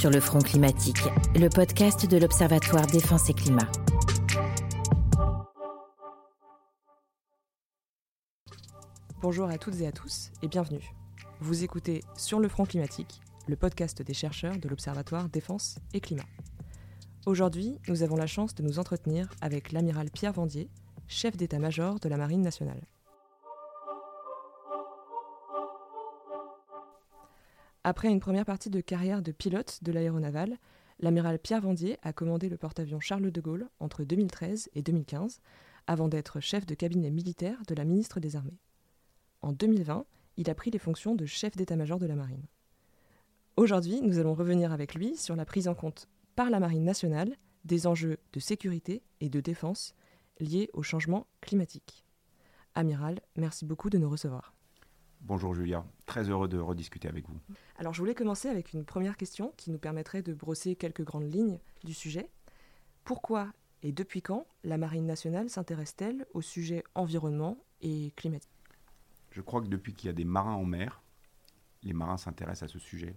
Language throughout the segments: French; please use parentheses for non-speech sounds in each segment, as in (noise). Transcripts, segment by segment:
sur le front climatique, le podcast de l'Observatoire Défense et Climat. Bonjour à toutes et à tous et bienvenue. Vous écoutez Sur le front climatique, le podcast des chercheurs de l'Observatoire Défense et Climat. Aujourd'hui, nous avons la chance de nous entretenir avec l'amiral Pierre Vendier, chef d'état-major de la Marine nationale. Après une première partie de carrière de pilote de l'aéronaval, l'amiral Pierre Vendier a commandé le porte-avions Charles de Gaulle entre 2013 et 2015, avant d'être chef de cabinet militaire de la ministre des Armées. En 2020, il a pris les fonctions de chef d'état-major de la marine. Aujourd'hui, nous allons revenir avec lui sur la prise en compte par la marine nationale des enjeux de sécurité et de défense liés au changement climatique. Amiral, merci beaucoup de nous recevoir. Bonjour Julia, très heureux de rediscuter avec vous. Alors je voulais commencer avec une première question qui nous permettrait de brosser quelques grandes lignes du sujet. Pourquoi et depuis quand la Marine nationale s'intéresse-t-elle au sujet environnement et climatique? Je crois que depuis qu'il y a des marins en mer, les marins s'intéressent à ce sujet.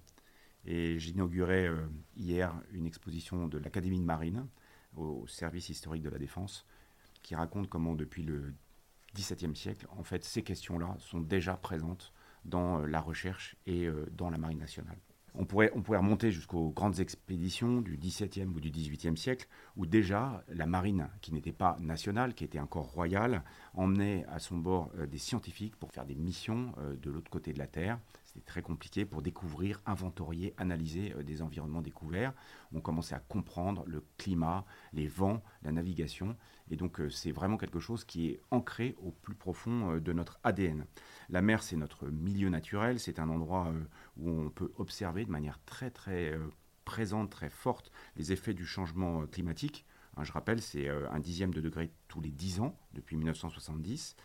Et j'inaugurais euh, hier une exposition de l'Académie de marine au service historique de la défense qui raconte comment depuis le XVIIe siècle, en fait, ces questions-là sont déjà présentes dans euh, la recherche et euh, dans la marine nationale. On pourrait, on pourrait remonter jusqu'aux grandes expéditions du XVIIe ou du XVIIIe siècle, où déjà la marine, qui n'était pas nationale, qui était encore royale, emmenait à son bord euh, des scientifiques pour faire des missions de l'autre côté de la Terre. C'était très compliqué pour découvrir, inventorier, analyser des environnements découverts. On commençait à comprendre le climat, les vents, la navigation. Et donc euh, c'est vraiment quelque chose qui est ancré au plus profond euh, de notre ADN. La mer, c'est notre milieu naturel, c'est un endroit euh, où on peut observer de manière très très présente, très forte, les effets du changement climatique. Hein, je rappelle, c'est un dixième de degré tous les dix ans depuis 1970.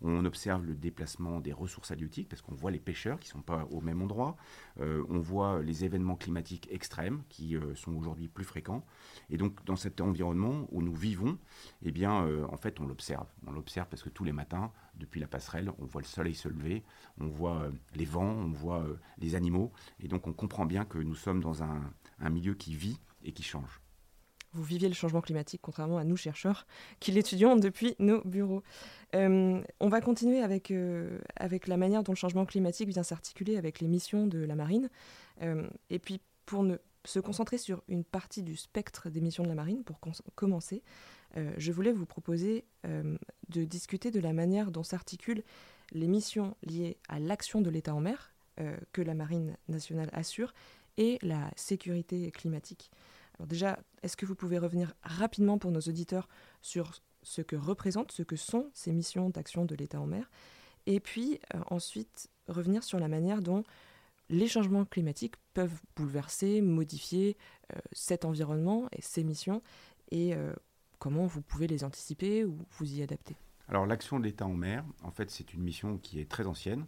On observe le déplacement des ressources halieutiques parce qu'on voit les pêcheurs qui ne sont pas au même endroit. Euh, on voit les événements climatiques extrêmes qui euh, sont aujourd'hui plus fréquents. Et donc, dans cet environnement où nous vivons, eh bien, euh, en fait, on l'observe. On l'observe parce que tous les matins, depuis la passerelle, on voit le soleil se lever, on voit les vents, on voit les animaux. Et donc, on comprend bien que nous sommes dans un milieu qui vit et qui change vous viviez le changement climatique, contrairement à nous chercheurs qui l'étudions depuis nos bureaux. Euh, on va continuer avec, euh, avec la manière dont le changement climatique vient s'articuler avec les missions de la marine. Euh, et puis, pour ne, se concentrer sur une partie du spectre des missions de la marine, pour commencer, je voulais vous proposer de discuter de la manière dont s'articulent les missions liées à l'action de l'État en mer, que la marine nationale assure, et la sécurité climatique. Alors déjà, est-ce que vous pouvez revenir rapidement pour nos auditeurs sur ce que représentent, ce que sont ces missions d'action de l'État en mer Et puis euh, ensuite, revenir sur la manière dont les changements climatiques peuvent bouleverser, modifier euh, cet environnement et ces missions, et euh, comment vous pouvez les anticiper ou vous y adapter. Alors l'action de l'État en mer, en fait, c'est une mission qui est très ancienne,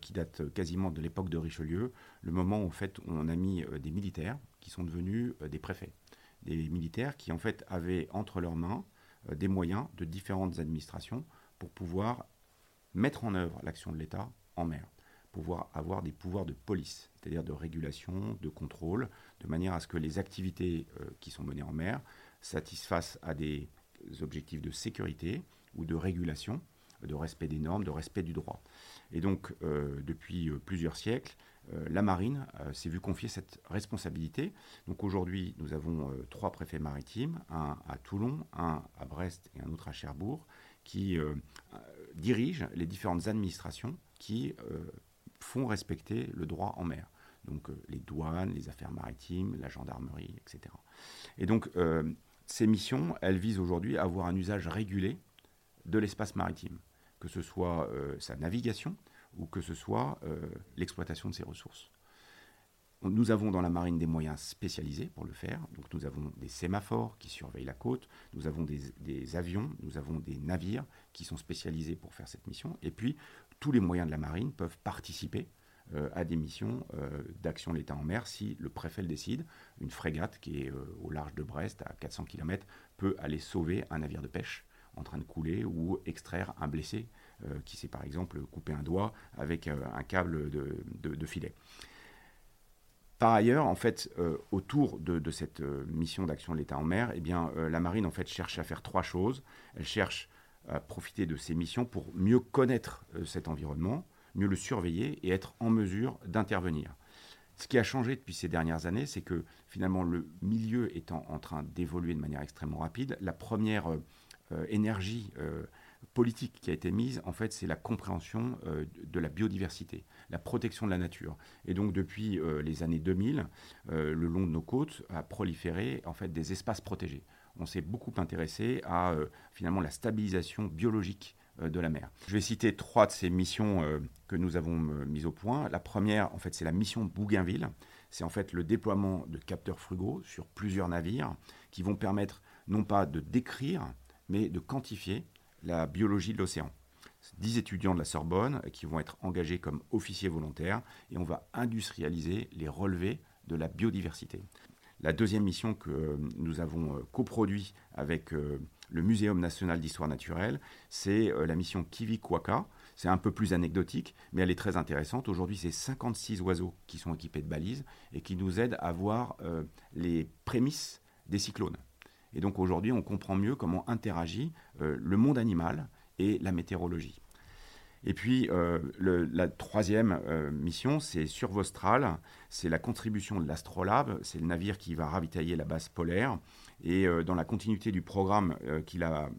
qui date quasiment de l'époque de Richelieu, le moment où, en fait, on a mis des militaires qui sont devenus des préfets des militaires qui en fait avaient entre leurs mains euh, des moyens de différentes administrations pour pouvoir mettre en œuvre l'action de l'État en mer, pouvoir avoir des pouvoirs de police, c'est-à-dire de régulation, de contrôle, de manière à ce que les activités euh, qui sont menées en mer satisfassent à des objectifs de sécurité ou de régulation, de respect des normes, de respect du droit. Et donc, euh, depuis plusieurs siècles, euh, la marine euh, s'est vu confier cette responsabilité. Donc aujourd'hui, nous avons euh, trois préfets maritimes, un à Toulon, un à Brest et un autre à Cherbourg, qui dirigent les différentes administrations qui font respecter le droit en mer. Donc les douanes, les affaires maritimes, la gendarmerie, etc. Et donc ces missions, elles visent aujourd'hui à avoir un usage régulé de l'espace maritime, que ce soit sa navigation, ou que ce soit euh, l'exploitation de ces ressources. Nous avons dans la marine des moyens spécialisés pour le faire. Donc nous avons des sémaphores qui surveillent la côte, nous avons des, avions, nous avons des navires qui sont spécialisés pour faire cette mission. Et puis tous les moyens de la marine peuvent participer euh, à des missions euh, d'action de l'État en mer si le préfet le décide. Une frégate qui est au large de Brest à 400 km peut aller sauver un navire de pêche en train de couler ou extraire un blessé qui s'est par exemple coupé un doigt avec euh, un câble de, filet. Par ailleurs, en fait, autour de, cette mission d'action de l'État en mer, eh bien, la marine en fait cherche à faire trois choses. Elle cherche à profiter de ces missions pour mieux connaître cet environnement, mieux le surveiller et être en mesure d'intervenir. Ce qui a changé depuis ces dernières années, c'est que finalement le milieu étant en train d'évoluer de manière extrêmement rapide, la première euh, euh, énergie euh, politique qui a été mise, en fait, c'est la compréhension de la biodiversité, la protection de la nature. Et donc depuis les années 2000, le long de nos côtes a proliféré en fait des espaces protégés. On s'est beaucoup intéressé à finalement la stabilisation biologique euh, de la mer. Je vais citer trois de ces missions euh, que nous avons euh, mises au point. La première, en fait, c'est la mission Bougainville. C'est en fait le déploiement de capteurs frugaux sur plusieurs navires qui vont permettre non pas de décrire, mais de quantifier la biologie de l'océan. Dix étudiants de la Sorbonne qui vont être engagés comme officiers volontaires et on va industrialiser les relevés de la biodiversité. La deuxième mission que nous avons coproduit avec le Muséum national d'histoire naturelle, c'est euh, la mission Kiwi-Kwaka. C'est un peu plus anecdotique, mais elle est très intéressante. Aujourd'hui, c'est 56 oiseaux qui sont équipés de balises et qui nous aident à voir euh, les prémices des cyclones. Et donc aujourd'hui, on comprend mieux comment interagit euh, le monde animal et la météorologie. Et puis la troisième mission, c'est Survostral. C'est la contribution de l'Astrolabe. C'est le navire qui va ravitailler la base polaire. Et euh, dans la continuité du programme euh, qu'il a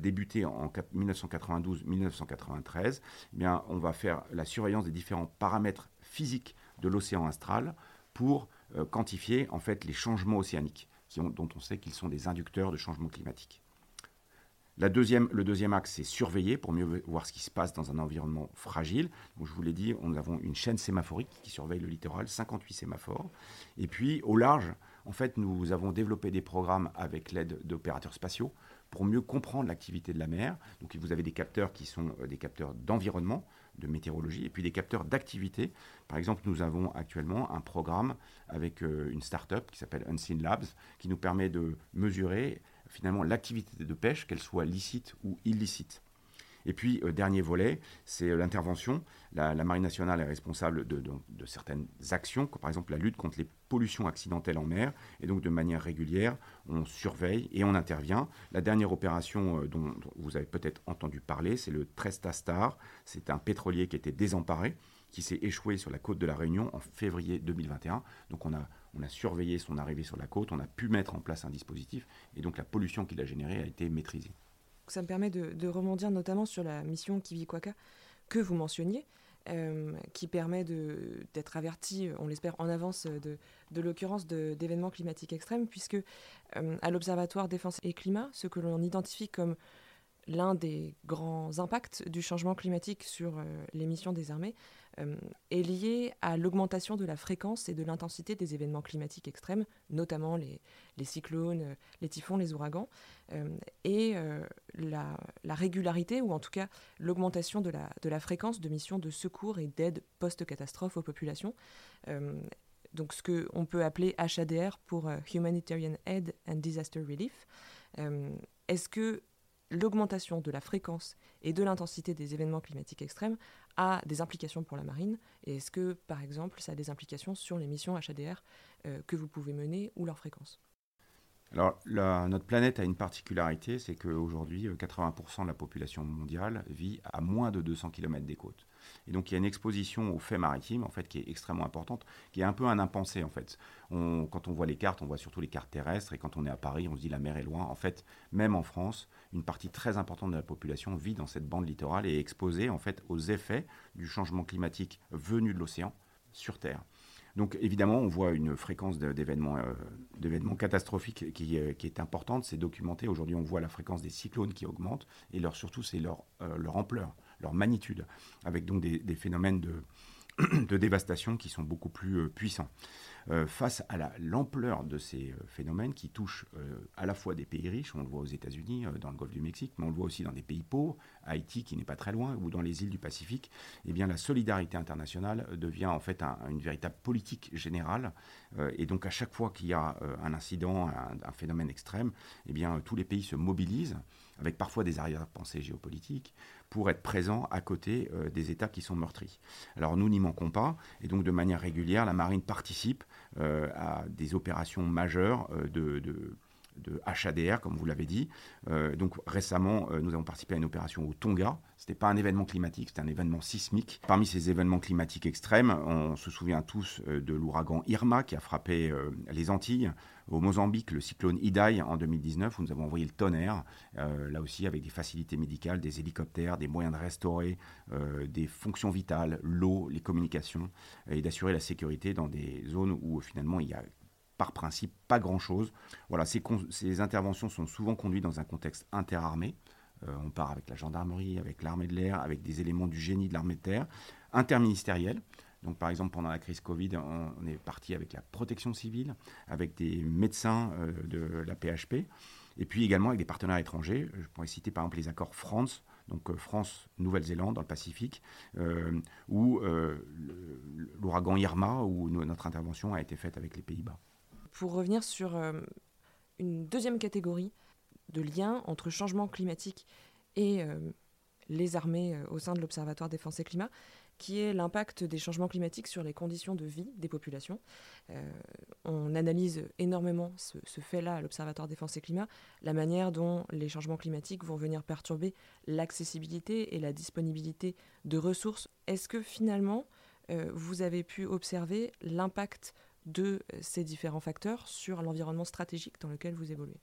débuté en 1992-1993, eh bien, on va faire la surveillance des différents paramètres physiques de l'océan astral pour euh, quantifier en fait les changements océaniques, dont on sait qu'ils sont des inducteurs de changement climatique. La deuxième, le deuxième axe, c'est surveiller pour mieux voir ce qui se passe dans un environnement fragile. Donc, je vous l'ai dit, nous avons une chaîne sémaphorique qui surveille le littoral, 58 sémaphores. Et puis, au large, en fait, nous avons développé des programmes avec l'aide d'opérateurs spatiaux pour mieux comprendre l'activité de la mer. Donc, vous avez des capteurs qui sont euh, des capteurs d'environnement, de météorologie, et puis des capteurs d'activité. Par exemple, nous avons actuellement un programme avec euh, une start-up qui s'appelle Unseen Labs, qui nous permet de mesurer finalement l'activité de pêche, qu'elle soit licite ou illicite. Et puis, euh, dernier volet, c'est euh, l'intervention. La, Marine nationale est responsable de, certaines actions, comme par exemple la lutte contre les pollutions accidentelles en mer. Et donc, de manière régulière, on surveille et on intervient. La dernière opération euh, dont, vous avez peut-être entendu parler, c'est le Tresta Star. C'est un pétrolier qui était désemparé, qui s'est échoué sur la côte de la Réunion en février 2021. Donc, on a on a surveillé son arrivée sur la côte, on a pu mettre en place un dispositif, et donc la pollution qu'il a générée a été maîtrisée. Ça me permet de, de notamment sur la mission Kivikwaka que vous mentionniez, euh, qui permet d'être averti, on l'espère, en avance de, l'occurrence d'événements climatiques extrêmes, puisque euh, à l'Observatoire Défense et Climat, ce que l'on identifie comme l'un des grands impacts du changement climatique sur euh, les missions des armées est lié à l'augmentation de la fréquence et de l'intensité des événements climatiques extrêmes, notamment les, cyclones, euh, les typhons, les ouragans, et la, régularité, ou en tout cas l'augmentation de la, de la fréquence de missions de secours et d'aide post-catastrophe aux populations. donc ce qu'on peut appeler HADR pour Humanitarian Aid and Disaster Relief. Est-ce que l'augmentation de la fréquence et de l'intensité des événements climatiques extrêmes a des implications pour la marine Et est-ce que, par exemple, ça a des implications sur les missions HADR euh, que vous pouvez mener ou leur fréquence? Alors, notre planète a une particularité, c'est qu'aujourd'hui, 80% de la population mondiale vit à moins de 200 km des côtes. Et donc, il y a une exposition aux faits maritimes, en fait, qui est extrêmement importante, qui est un peu un impensé, en fait. quand on voit les cartes, on voit surtout les cartes terrestres, et quand on est à Paris, on se dit la mer est loin. En fait, même en France, une partie très importante de la population vit dans cette bande littorale et est exposée, en fait, aux effets du changement climatique venu de l'océan sur Terre. Donc évidemment, on voit une fréquence d'événements euh, catastrophiques qui, est importante, c'est documenté. Aujourd'hui, on voit la fréquence des cyclones qui augmente et leur, surtout, c'est leur, euh, leur ampleur leur magnitude, avec donc des, phénomènes de, (clears throat) de, dévastation qui sont beaucoup plus euh, puissants. Euh, face à l'ampleur de ces euh, phénomènes qui touchent à la fois des pays riches, on le voit aux États-Unis, dans le golfe du Mexique, mais on le voit aussi dans des pays pauvres, Haïti qui n'est pas très loin, ou dans les îles du Pacifique, eh bien la solidarité internationale devient en fait une véritable politique générale. et donc à chaque fois qu'il y a un incident, un, phénomène extrême, eh bien tous les pays se mobilisent avec parfois des arrière-pensées géopolitiques, pour être présent à côté des États qui sont meurtris. Alors nous n'y manquons pas, et donc de manière régulière, la marine participe à des opérations majeures de de HADR, comme vous l'avez dit. Euh, donc récemment, euh, nous avons participé à une opération au Tonga. Ce n'était pas un événement climatique, c'était un événement sismique. Parmi ces événements climatiques extrêmes, on se souvient tous euh, de l'ouragan Irma qui a frappé les Antilles. Au Mozambique, le cyclone Idai en 2019, où nous avons envoyé le tonnerre, là aussi avec des facilités médicales, des hélicoptères, des moyens de restaurer des fonctions vitales, l'eau, les communications, et d'assurer la sécurité dans des zones où finalement il y a par principe pas grand-chose. Voilà, ces, interventions sont souvent conduites dans un contexte interarmé. Euh, on part avec la gendarmerie, avec l'armée de l'air, avec des éléments du génie de l'armée de terre, interministériel. Donc, par exemple, pendant la crise Covid, on, est parti avec la protection civile, avec des médecins euh, de la PHP, et puis également avec des partenaires étrangers. Je pourrais citer par exemple les accords France, donc euh, France-Nouvelle-Zélande dans le Pacifique, ou l'ouragan Irma, où notre intervention a été faite avec les Pays-Bas pour revenir sur euh, une deuxième catégorie de liens entre changement climatique et euh, les armées euh, au sein de l'Observatoire Défense et Climat, qui est l'impact des changements climatiques sur les conditions de vie des populations. on analyse énormément ce, ce fait-là à l'Observatoire Défense et Climat, la manière dont les changements climatiques vont venir perturber l'accessibilité et la disponibilité de ressources. Est-ce que finalement, vous avez pu observer l'impact de ces différents facteurs sur l'environnement stratégique dans lequel vous évoluez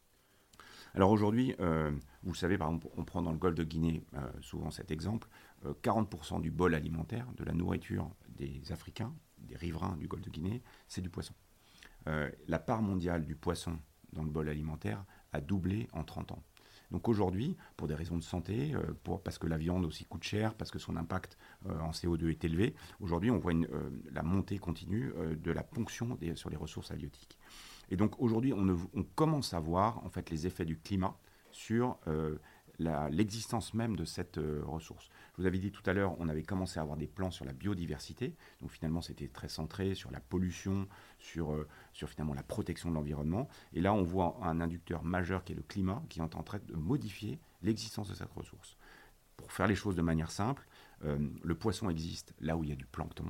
alors aujourd'hui, euh, vous savez, par exemple, on prend dans le golfe de Guinée euh, souvent cet exemple, 40% euh, du bol alimentaire, de la nourriture des Africains, des riverains du golfe de Guinée, c'est du poisson. la part mondiale du poisson dans le bol alimentaire a doublé en 30 ans. Donc aujourd'hui, pour des raisons de santé, euh, parce que la viande aussi coûte cher, parce que son impact euh, en CO2 est élevé, aujourd'hui on voit euh, la montée continue de la ponction sur les ressources halieutiques. Et donc aujourd'hui on, on, commence à voir en fait les effets du climat sur l'existence même de cette euh, ressource. Je vous avais dit tout à l'heure, on avait commencé à avoir des plans sur la biodiversité. Donc finalement, c'était très centré sur la pollution, sur, euh, sur finalement la protection de l'environnement. Et là, on voit un inducteur majeur qui est le climat, qui est en train de modifier l'existence de cette ressource. Pour faire les choses de manière simple, euh, le poisson existe là où il y a du plancton.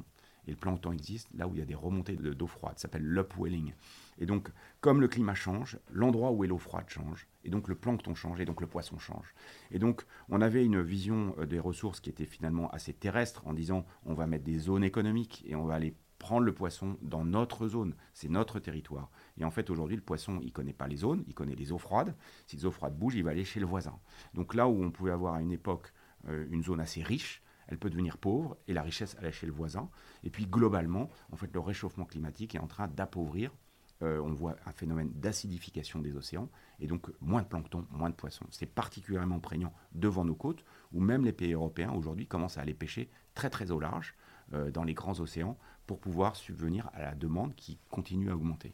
Et le plancton existe là où il y a des remontées d'eau froide. Ça s'appelle l'upwelling. Et donc, comme le climat change, l'endroit où est l'eau froide change. Et donc, le plancton change et donc le poisson change. Et donc, on avait une vision euh, des ressources qui était finalement assez terrestre en disant on va mettre des zones économiques et on va aller prendre le poisson dans notre zone. C'est notre territoire. Et en fait, aujourd'hui, le poisson, il connaît pas les zones, il connaît les eaux froides. Si les eaux froides bougent, il va aller chez le voisin. Donc là où on pouvait avoir à une époque euh, une zone assez riche, elle peut devenir pauvre et la richesse est chez le voisin. Et puis globalement, en fait, le réchauffement climatique est en train d'appauvrir. Euh, on voit un phénomène d'acidification des océans et donc moins de plancton, moins de poissons. C'est particulièrement prégnant devant nos côtes où même les pays européens aujourd'hui commencent à aller pêcher très très au large euh, dans les grands océans pour pouvoir subvenir à la demande qui continue à augmenter.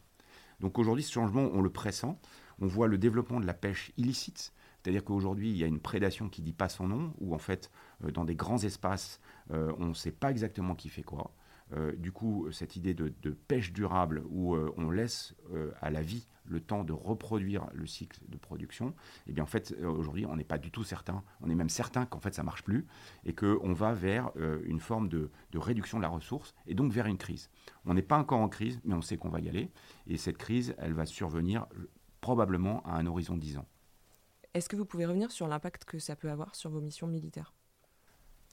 Donc aujourd'hui, ce changement, on le pressent. On voit le développement de la pêche illicite c'est-à-dire qu'aujourd'hui, il y a une prédation qui ne dit pas son nom, où en fait, euh, dans des grands espaces, euh, on ne sait pas exactement qui fait quoi. Euh, du coup, cette idée de, pêche durable, où on laisse à la vie le temps de reproduire le cycle de production, eh bien en fait, aujourd'hui, on n'est pas du tout certain. On est même certain qu'en fait, ça marche plus et qu'on va vers une forme de, de, réduction de la ressource et donc vers une crise. On n'est pas encore en crise, mais on sait qu'on va y aller. Et cette crise, elle va survenir probablement à un horizon de 10 ans. Est-ce que vous pouvez revenir sur l'impact que ça peut avoir sur vos missions militaires?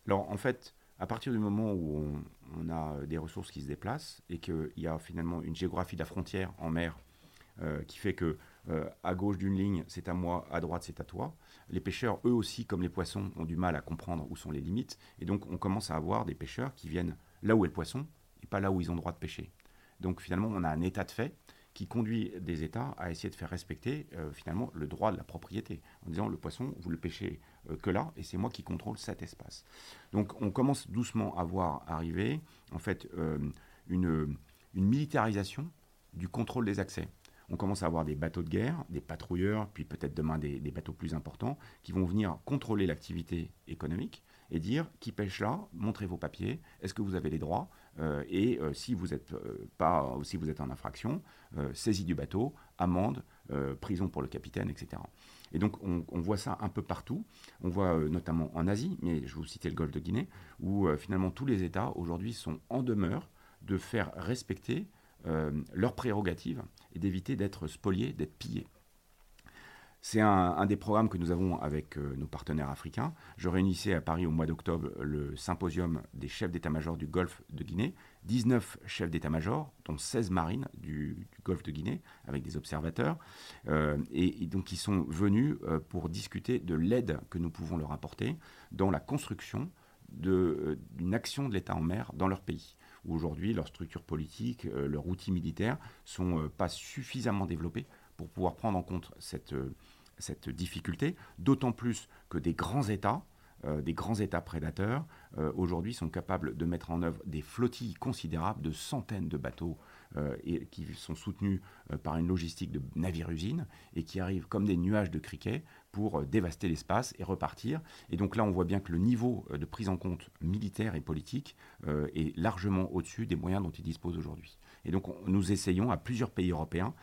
Alors en fait, à partir du moment où on, a des ressources qui se déplacent et qu'il y a finalement une géographie de la frontière en mer euh, qui fait que euh, à gauche d'une ligne c'est à moi, à droite c'est à toi, les pêcheurs eux aussi comme les poissons ont du mal à comprendre où sont les limites et donc on commence à avoir des pêcheurs qui viennent là où est le poisson et pas là où ils ont droit de pêcher. Donc finalement on a un état de fait qui conduit des États à essayer de faire respecter euh, finalement le droit de la propriété, en disant le poisson, vous le pêchez euh, que là, et c'est moi qui contrôle cet espace. Donc on commence doucement à voir arriver en fait euh, une, une militarisation du contrôle des accès. On commence à avoir des bateaux de guerre, des patrouilleurs, puis peut-être demain des, des, bateaux plus importants, qui vont venir contrôler l'activité économique et dire qui pêche là, montrez vos papiers, est-ce que vous avez les droits? Et si vous êtes pas, si vous êtes en infraction, saisie du bateau, amende, prison pour le capitaine, etc. Et donc on, voit ça un peu partout. On voit notamment en Asie, mais je vous citais le Golfe de Guinée, où finalement tous les États aujourd'hui sont en demeure de faire respecter leurs prérogatives et d'éviter d'être spoliés, d'être pillés. C'est un, des programmes que nous avons avec euh, nos partenaires africains. Je réunissais à Paris au mois d'octobre le symposium des chefs d'état-major du Golfe de Guinée. 19 chefs d'état-major, dont 16 marines du, Golfe de Guinée, avec des observateurs. Euh, et, donc, ils sont venus euh, pour discuter de l'aide que nous pouvons leur apporter dans la construction d'une action de l'État en mer dans leur pays où aujourd'hui leur structure politique, leurs outils militaires sont pas suffisamment développés pour pouvoir prendre en compte cette, cette difficulté, d'autant plus que des grands États, euh, des grands États prédateurs, euh, aujourd'hui sont capables de mettre en œuvre des flottilles considérables de centaines de bateaux euh, qui sont soutenus par une logistique de navires-usines et qui arrivent comme des nuages de criquets pour dévaster l'espace et repartir. Et donc là, on voit bien que le niveau de prise en compte militaire et politique est largement au-dessus des moyens dont ils disposent aujourd'hui. Et donc, nous essayons à plusieurs pays européens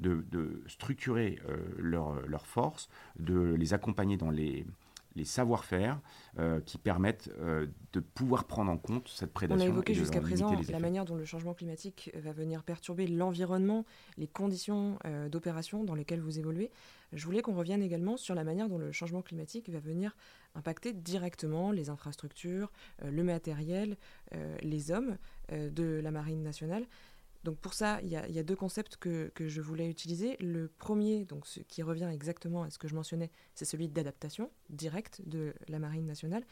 de, structurer euh, leurs leur forces, de les accompagner dans les, savoir-faire euh, qui permettent euh, de pouvoir prendre en compte cette prédation. On a évoqué jusqu'à présent la manière dont le changement climatique va venir perturber l'environnement, les conditions d'opération dans lesquelles vous évoluez. Je voulais qu'on revienne également sur la manière dont le changement climatique va venir impacter directement les infrastructures, le matériel, les hommes de la Marine nationale. Donc pour ça, il y, a deux concepts que, je voulais utiliser. Le premier, donc ce qui revient exactement à ce que je mentionnais, c'est celui d'adaptation directe de la Marine nationale.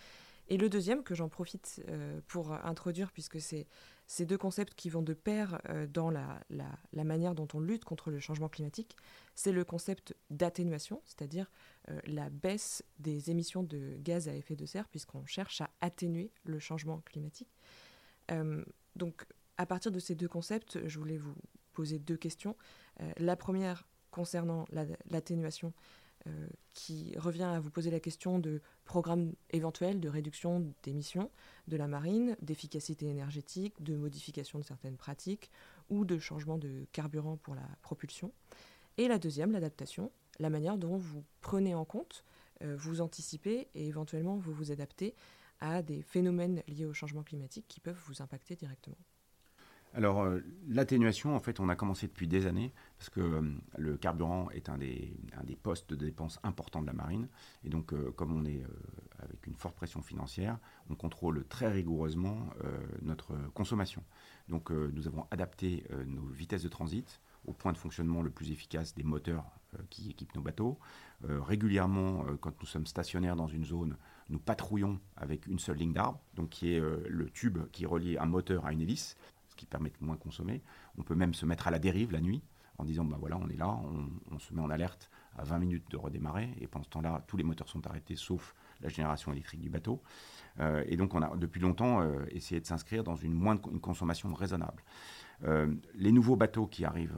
Et le deuxième, que j'en profite euh, pour introduire, puisque c'est ces deux concepts qui vont de pair euh, dans la, manière dont on lutte contre le changement climatique, c'est le concept d'atténuation, c'est-à-dire euh, la baisse des émissions de gaz à effet de serre, puisqu'on cherche à atténuer le changement climatique. donc à partir de ces deux concepts, je voulais vous poser deux questions. Euh, la première concernant l'atténuation, euh, qui revient à vous poser la question de programmes éventuels de réduction d'émissions de la marine, d'efficacité énergétique, de modification de certaines pratiques ou de changement de carburant pour la propulsion. Et la deuxième, l'adaptation, la manière dont vous prenez en compte, euh, vous anticipez et éventuellement vous vous adaptez à des phénomènes liés au changement climatique qui peuvent vous impacter directement. Alors, euh, l'atténuation, en fait, on a commencé depuis des années, parce que euh, le carburant est un des, postes de dépenses importants de la marine. Et donc, euh, comme on est avec une forte pression financière, on contrôle très rigoureusement notre consommation. Donc, nous avons adapté nos vitesses de transit au point de fonctionnement le plus efficace des moteurs qui équipent nos bateaux. régulièrement, quand nous sommes stationnaires dans une zone, nous patrouillons avec une seule ligne d'arbre, donc qui est le tube qui relie un moteur à une hélice qui permettent de moins consommer. On peut même se mettre à la dérive la nuit en disant bah voilà, on est là, on, se met en alerte à 20 minutes de redémarrer, et pendant ce temps-là, tous les moteurs sont arrêtés sauf la génération électrique du bateau. Euh, et donc, on a depuis longtemps euh, essayé de s'inscrire dans une, moins une consommation raisonnable. Euh, les nouveaux bateaux qui arrivent,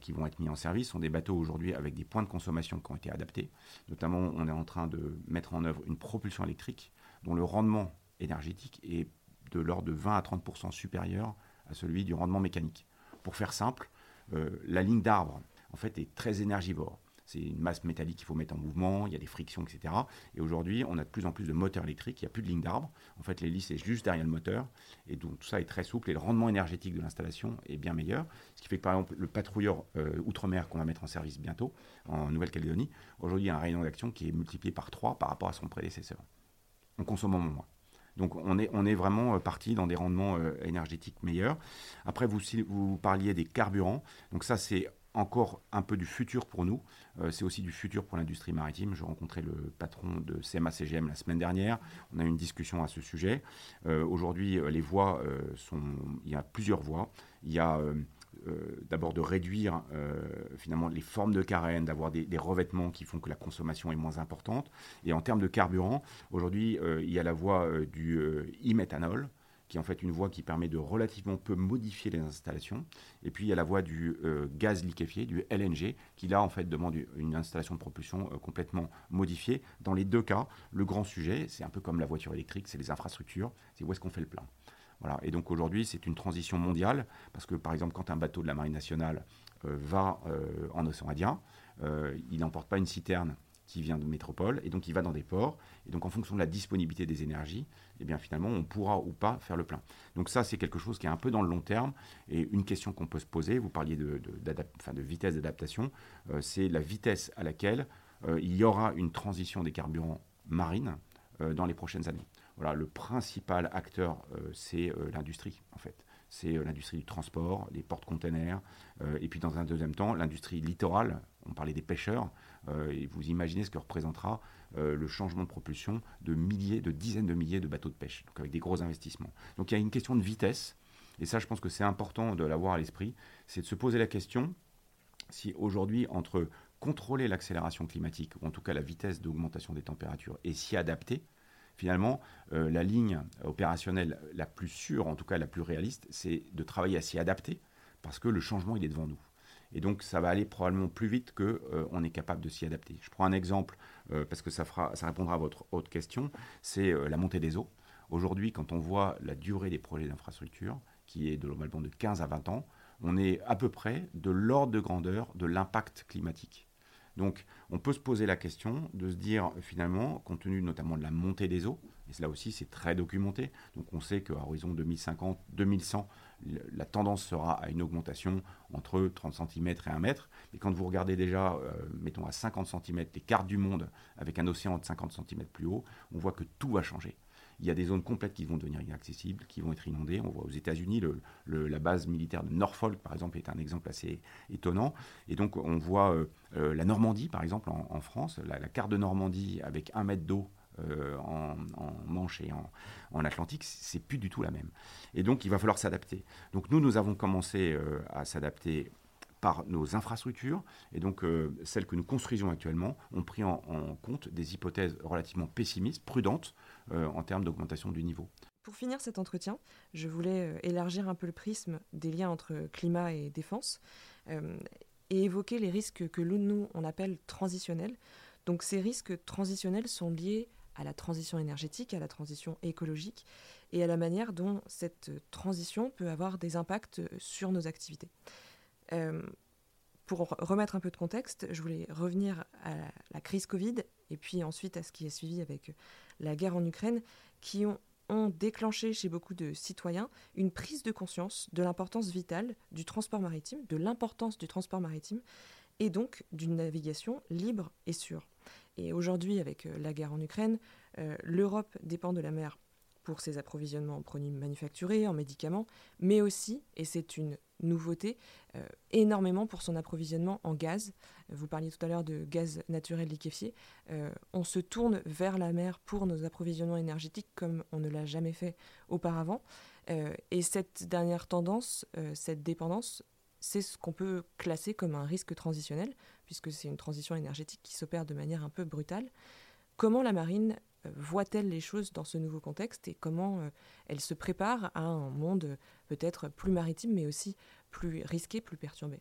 qui vont être mis en service, sont des bateaux aujourd'hui avec des points de consommation qui ont été adaptés. Notamment, on est en train de mettre en œuvre une propulsion électrique dont le rendement énergétique est de l'ordre de 20 à 30% supérieur à celui du rendement mécanique. Pour faire simple, euh, la ligne d'arbre en fait est très énergivore. C'est une masse métallique qu'il faut mettre en mouvement, il y a des frictions, etc. Et aujourd'hui, on a de plus en plus de moteurs électriques, il n'y a plus de ligne d'arbre. En fait, l'hélice est juste derrière le moteur. Et donc, tout ça est très souple et le rendement énergétique de l'installation est bien meilleur. Ce qui fait que, par exemple, le patrouilleur euh, outre-mer qu'on va mettre en service bientôt en Nouvelle-Calédonie, aujourd'hui, a un rayon d'action qui est multiplié par 3 par rapport à son prédécesseur. On consomme moins. Donc on est, vraiment euh, parti dans des rendements euh, énergétiques meilleurs. Après, vous, parliez des carburants. Donc ça, c'est encore un peu du futur pour nous. Euh, c'est aussi du futur pour l'industrie maritime. Je rencontrais le patron de CMA-CGM la semaine dernière. On a eu une discussion à ce sujet. Aujourd'hui, les voies sont... Il y a plusieurs voies. Il y a d'abord de réduire euh, finalement les formes de carène, d'avoir des, revêtements qui font que la consommation est moins importante. Et en termes de carburant, aujourd'hui, euh, il y a la voie du e-méthanol qui est en fait une voie qui permet de relativement peu modifier les installations. Et puis il y a la voie du euh, gaz liquéfié, du LNG, qui là en fait demande une installation de propulsion euh, complètement modifiée. Dans les deux cas, le grand sujet, c'est un peu comme la voiture électrique, c'est les infrastructures, c'est où est-ce qu'on fait le plein. Voilà. Et donc aujourd'hui, c'est une transition mondiale, parce que par exemple, quand un bateau de la Marine nationale euh, va en océan Indien, il n'emporte pas une citerne qui vient de métropole, et donc il va dans des ports, et donc en fonction de la disponibilité des énergies, eh bien finalement on pourra ou pas faire le plein. Donc ça c'est quelque chose qui est un peu dans le long terme, et une question qu'on peut se poser, vous parliez de, de, vitesse d'adaptation, euh, c'est la vitesse à laquelle euh, il y aura une transition des carburants marines euh, dans les prochaines années. Le principal acteur, c'est l'industrie en fait c'est l'industrie du transport, les portes-containers, et puis dans un deuxième temps, l'industrie littorale, on parlait des pêcheurs, euh, et vous imaginez ce que représentera euh, le changement de propulsion de milliers, de dizaines de milliers de bateaux de pêche, avec des gros investissements. Donc il y a une question de vitesse, et ça je pense que c'est important de l'avoir à l'esprit, c'est de se poser la question si aujourd'hui entre contrôler l'accélération climatique, ou en tout cas la vitesse d'augmentation des températures, et s'y adapter, finalement, euh, la ligne opérationnelle la plus sûre, en tout cas la plus réaliste, c'est de travailler à s'y adapter, parce que le changement, il est devant nous. Et donc, ça va aller probablement plus vite qu'on euh, est capable de s'y adapter. Je prends un exemple, euh, parce que ça, répondra à votre autre question, c'est la montée des eaux. Aujourd'hui, quand on voit la durée des projets d'infrastructure, qui est de normalement de 15 à 20 ans, on est à peu près de l'ordre de grandeur de l'impact climatique. Donc, on peut se poser la question de se dire, finalement, compte tenu notamment de la montée des eaux, et là aussi c'est très documenté, donc on sait qu'à horizon 2050, 2100, la tendance sera à une augmentation entre 30 cm et 1 mètre. Mais quand vous regardez déjà, euh, mettons à 50 cm, les cartes du monde avec un océan de 50 cm plus haut, on voit que tout va changer. Il y a des zones complètes qui vont devenir inaccessibles, qui vont être inondées. On voit aux États-Unis, la base militaire de Norfolk, par exemple, est un exemple assez étonnant. Et donc, on voit euh, euh, la Normandie, par exemple, en, France, la, carte de Normandie avec un mètre d'eau euh, en, Manche et en, Atlantique, c'est plus du tout la même. Et donc, il va falloir s'adapter. Donc, nous, nous avons commencé à s'adapter par nos infrastructures, et donc celles que nous construisons actuellement ont pris en, compte des hypothèses relativement pessimistes, prudentes, en termes d'augmentation du niveau. Pour finir cet entretien, je voulais élargir un peu le prisme des liens entre climat et défense et évoquer les risques que nous, on appelle transitionnels. Donc ces risques transitionnels sont liés à la transition énergétique, à la transition écologique et à la manière dont cette transition peut avoir des impacts sur nos activités. Euh, pour remettre un peu de contexte, je voulais revenir à la crise Covid et puis ensuite à ce qui est suivi avec la guerre en Ukraine, qui ont, ont déclenché chez beaucoup de citoyens une prise de conscience de l'importance vitale du transport maritime, de l'importance du transport maritime et donc d'une navigation libre et sûre. Et aujourd'hui, avec euh, la guerre en Ukraine, euh, l'Europe dépend de la mer pour ses approvisionnements en produits manufacturés, en médicaments, mais aussi, et c'est une nouveauté, euh, énormément pour son approvisionnement en gaz. Vous parliez tout à l'heure de gaz naturel liquéfié. on se tourne vers la mer pour nos approvisionnements énergétiques comme on ne l'a jamais fait auparavant. et cette dernière tendance, cette dépendance, c'est ce qu'on peut classer comme un risque transitionnel, puisque c'est une transition énergétique qui s'opère de manière un peu brutale. Comment la marine euh, voit-elle les choses dans ce nouveau contexte et comment euh, elle se prépare à un monde euh, peut-être plus maritime, mais aussi plus risqué, plus perturbé?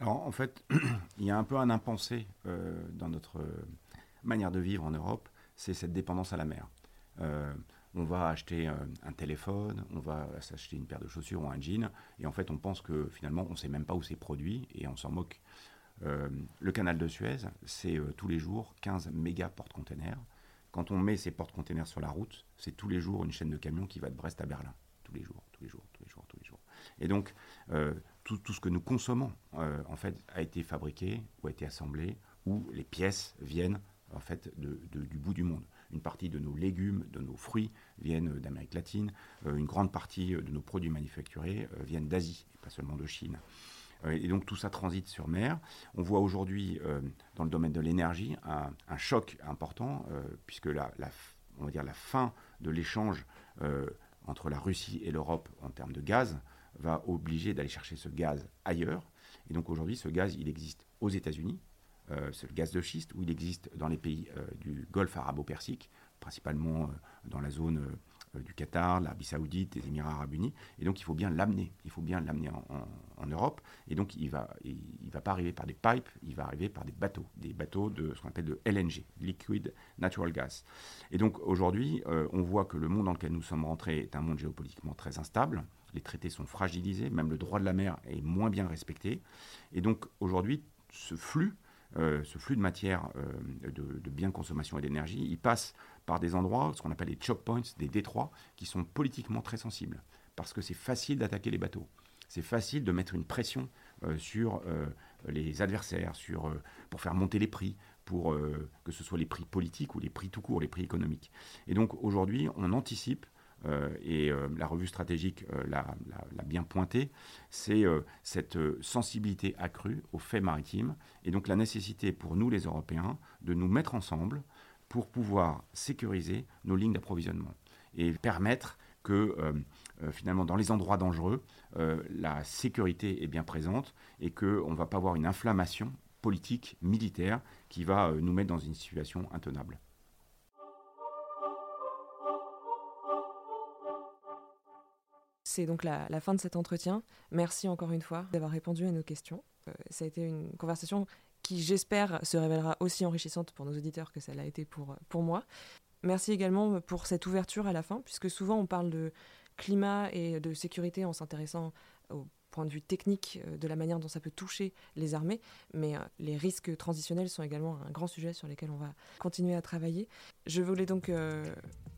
Alors en fait, (clears throat) il y a un peu un impensé dans notre manière de vivre en Europe, c'est cette dépendance à la mer on va acheter un, téléphone, on va s'acheter une paire de chaussures ou un jean, et en fait on pense que finalement on ne sait même pas où c'est produit et on s'en moque. Euh, le canal de Suez, c'est euh, tous les jours 15 méga porte-containers. Quand on met ces porte-containers sur la route, c'est tous les jours une chaîne de camions qui va de Brest à Berlin. Tous les jours, tous les jours, tous les jours, tous les jours. Et donc, euh, tout, ce que nous consommons, en fait, a été fabriqué ou a été assemblé, ou les pièces viennent, en fait, du bout du monde. Une partie de nos légumes, de nos fruits viennent d'Amérique latine. Euh, une grande partie de nos produits manufacturés euh, viennent d'Asie, pas seulement de Chine. Euh, et donc tout ça transite sur mer. On voit aujourd'hui dans le domaine de l'énergie un, choc important puisque la, on va dire la fin de l'échange entre la Russie et l'Europe en termes de gaz va obliger d'aller chercher ce gaz ailleurs. Et donc aujourd'hui, ce gaz, il existe aux États-Unis, euh, c'est le gaz de schiste, où il existe dans les pays euh, du Golfe arabo-persique, principalement euh, dans la zone du Qatar, de l'Arabie Saoudite, des Émirats Arabes Unis. Et donc, il faut bien l'amener. Il faut bien l'amener en, Europe. Et donc, il va, il, va pas arriver par des pipes, il va arriver par des bateaux. Des bateaux de ce qu'on appelle de LNG, Liquid Natural Gas. Et donc, aujourd'hui, on voit que le monde dans lequel nous sommes rentrés est un monde géopolitiquement très instable les traités sont fragilisés, même le droit de la mer est moins bien respecté. Et donc aujourd'hui, ce flux, euh, ce flux de matière, euh, de, biens de consommation et d'énergie, il passe par des endroits, ce qu'on appelle les choke points, des détroits, qui sont politiquement très sensibles. Parce que c'est facile d'attaquer les bateaux. C'est facile de mettre une pression euh, sur les adversaires, sur, pour faire monter les prix, pour que ce soit les prix politiques ou les prix tout court, les prix économiques. Et donc aujourd'hui, on anticipe euh, et euh, la revue stratégique euh, l'a bien pointé, c'est cette sensibilité accrue aux faits maritimes et donc la nécessité pour nous les Européens de nous mettre ensemble pour pouvoir sécuriser nos lignes d'approvisionnement et permettre que finalement dans les endroits dangereux, la sécurité est bien présente et qu'on ne va pas avoir une inflammation politique, militaire, qui va nous mettre dans une situation intenable. C'est donc la, fin de cet entretien. Merci encore une fois d'avoir répondu à nos questions. Euh, ça a été une conversation qui, j'espère, se révélera aussi enrichissante pour nos auditeurs que ça l'a été pour, pour moi. Merci également pour cette ouverture à la fin, puisque souvent on parle de climat et de sécurité en s'intéressant aux point de vue technique euh, de la manière dont ça peut toucher les armées, mais euh, les risques transitionnels sont également un grand sujet sur lequel on va continuer à travailler. Je voulais donc euh,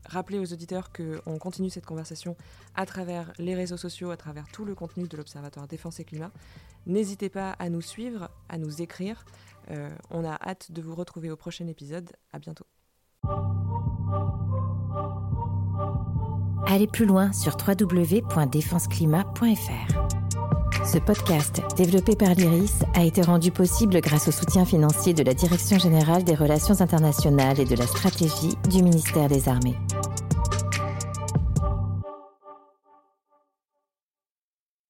rappeler aux auditeurs qu'on continue cette conversation à travers les réseaux sociaux, à travers tout le contenu de l'Observatoire Défense et Climat. N'hésitez pas à nous suivre, à nous écrire. on a hâte de vous retrouver au prochain épisode. À bientôt. Allez plus loin sur www.défenseclimat.fr. Ce podcast, développé par l'IRIS, a été rendu possible grâce au soutien financier de la Direction générale des relations internationales et de la stratégie du ministère des Armées.